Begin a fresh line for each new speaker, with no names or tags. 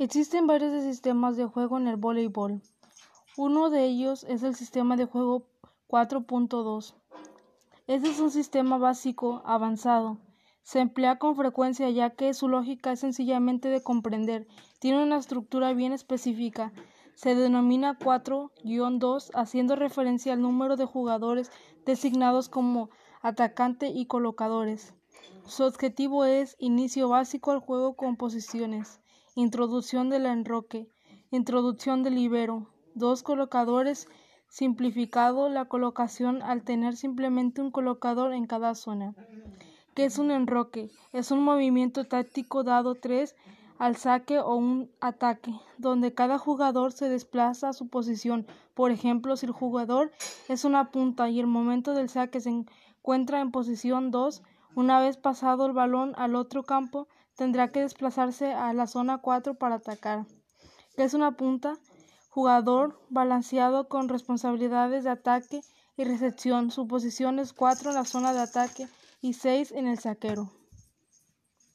Existen varios sistemas de juego en el voleibol. Uno de ellos es el sistema de juego 4.2. Este es un sistema básico avanzado. Se emplea con frecuencia ya que su lógica es sencillamente de comprender. Tiene una estructura bien específica. Se denomina 4-2 haciendo referencia al número de jugadores designados como atacante y colocadores. Su objetivo es inicio básico al juego con posiciones, introducción del enroque, introducción del libero, dos colocadores, simplificado la colocación al tener simplemente un colocador en cada zona. ¿Qué es un enroque? Es un movimiento táctico dado tres al saque o un ataque, donde cada jugador se desplaza a su posición. Por ejemplo, si el jugador es una punta y el momento del saque se encuentra en posición 2, una vez pasado el balón al otro campo, tendrá que desplazarse a la zona 4 para atacar. ¿Qué es una punta? Jugador balanceado con responsabilidades de ataque y recepción. Su posición es 4 en la zona de ataque y 6 en el saquero.